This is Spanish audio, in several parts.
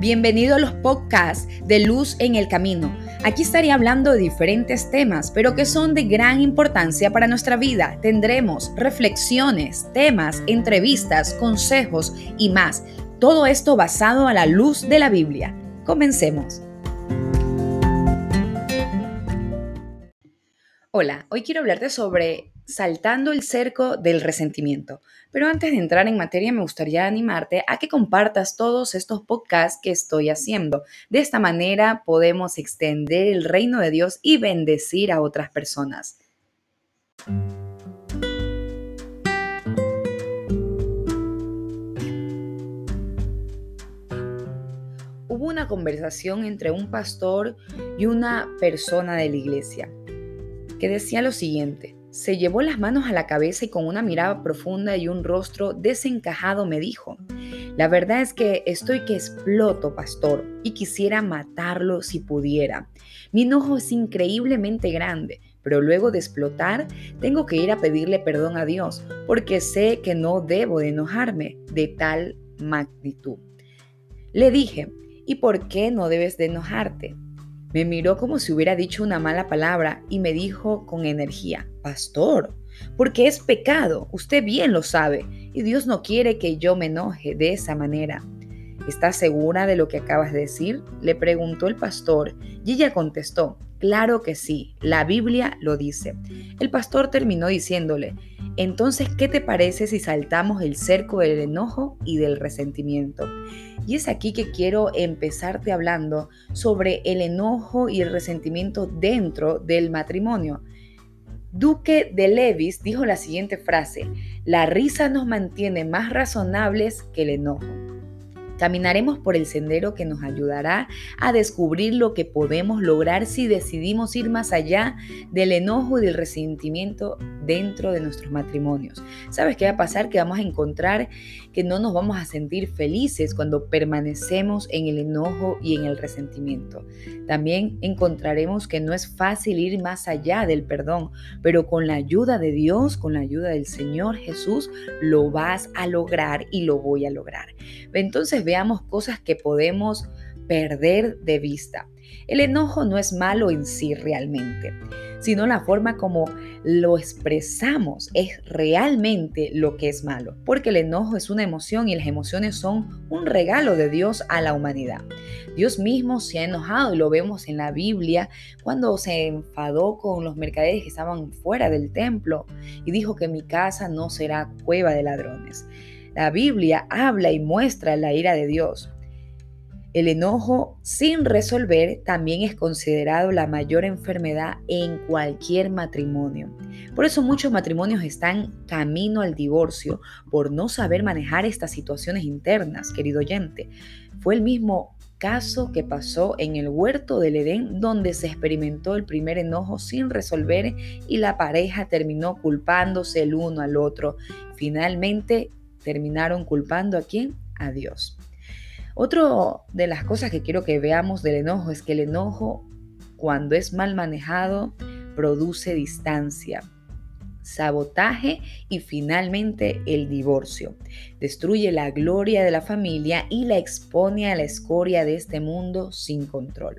Bienvenido a los podcasts de Luz en el Camino. Aquí estaré hablando de diferentes temas, pero que son de gran importancia para nuestra vida. Tendremos reflexiones, temas, entrevistas, consejos y más. Todo esto basado a la luz de la Biblia. Comencemos. Hola, hoy quiero hablarte sobre saltando el cerco del resentimiento. Pero antes de entrar en materia, me gustaría animarte a que compartas todos estos podcasts que estoy haciendo. De esta manera podemos extender el reino de Dios y bendecir a otras personas. Hubo una conversación entre un pastor y una persona de la iglesia que decía lo siguiente. Se llevó las manos a la cabeza y con una mirada profunda y un rostro desencajado me dijo, la verdad es que estoy que exploto, pastor, y quisiera matarlo si pudiera. Mi enojo es increíblemente grande, pero luego de explotar tengo que ir a pedirle perdón a Dios, porque sé que no debo de enojarme de tal magnitud. Le dije, ¿y por qué no debes de enojarte? Me miró como si hubiera dicho una mala palabra y me dijo con energía, Pastor, porque es pecado, usted bien lo sabe, y Dios no quiere que yo me enoje de esa manera. ¿Estás segura de lo que acabas de decir? Le preguntó el pastor y ella contestó, claro que sí, la Biblia lo dice. El pastor terminó diciéndole, entonces, ¿qué te parece si saltamos el cerco del enojo y del resentimiento? Y es aquí que quiero empezarte hablando sobre el enojo y el resentimiento dentro del matrimonio. Duque de Levis dijo la siguiente frase, la risa nos mantiene más razonables que el enojo. Caminaremos por el sendero que nos ayudará a descubrir lo que podemos lograr si decidimos ir más allá del enojo y del resentimiento dentro de nuestros matrimonios. ¿Sabes qué va a pasar? Que vamos a encontrar que no nos vamos a sentir felices cuando permanecemos en el enojo y en el resentimiento. También encontraremos que no es fácil ir más allá del perdón, pero con la ayuda de Dios, con la ayuda del Señor Jesús, lo vas a lograr y lo voy a lograr. Entonces veamos cosas que podemos perder de vista. El enojo no es malo en sí realmente, sino la forma como lo expresamos es realmente lo que es malo, porque el enojo es una emoción y las emociones son un regalo de Dios a la humanidad. Dios mismo se ha enojado y lo vemos en la Biblia cuando se enfadó con los mercaderes que estaban fuera del templo y dijo que mi casa no será cueva de ladrones. La Biblia habla y muestra la ira de Dios. El enojo sin resolver también es considerado la mayor enfermedad en cualquier matrimonio. Por eso muchos matrimonios están camino al divorcio por no saber manejar estas situaciones internas, querido oyente. Fue el mismo caso que pasó en el huerto del Edén, donde se experimentó el primer enojo sin resolver y la pareja terminó culpándose el uno al otro. Finalmente terminaron culpando a quién? A Dios. Otro de las cosas que quiero que veamos del enojo es que el enojo, cuando es mal manejado, produce distancia, sabotaje y finalmente el divorcio. Destruye la gloria de la familia y la expone a la escoria de este mundo sin control.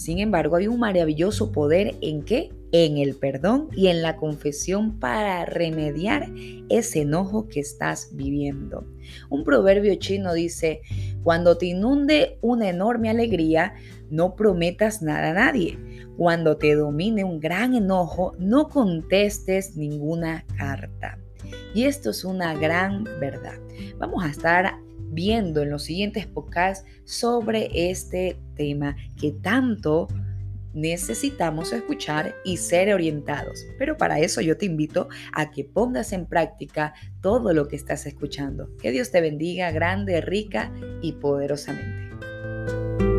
Sin embargo, hay un maravilloso poder en qué? En el perdón y en la confesión para remediar ese enojo que estás viviendo. Un proverbio chino dice, cuando te inunde una enorme alegría, no prometas nada a nadie. Cuando te domine un gran enojo, no contestes ninguna carta. Y esto es una gran verdad. Vamos a estar viendo en los siguientes podcasts sobre este tema que tanto necesitamos escuchar y ser orientados. Pero para eso yo te invito a que pongas en práctica todo lo que estás escuchando. Que Dios te bendiga grande, rica y poderosamente.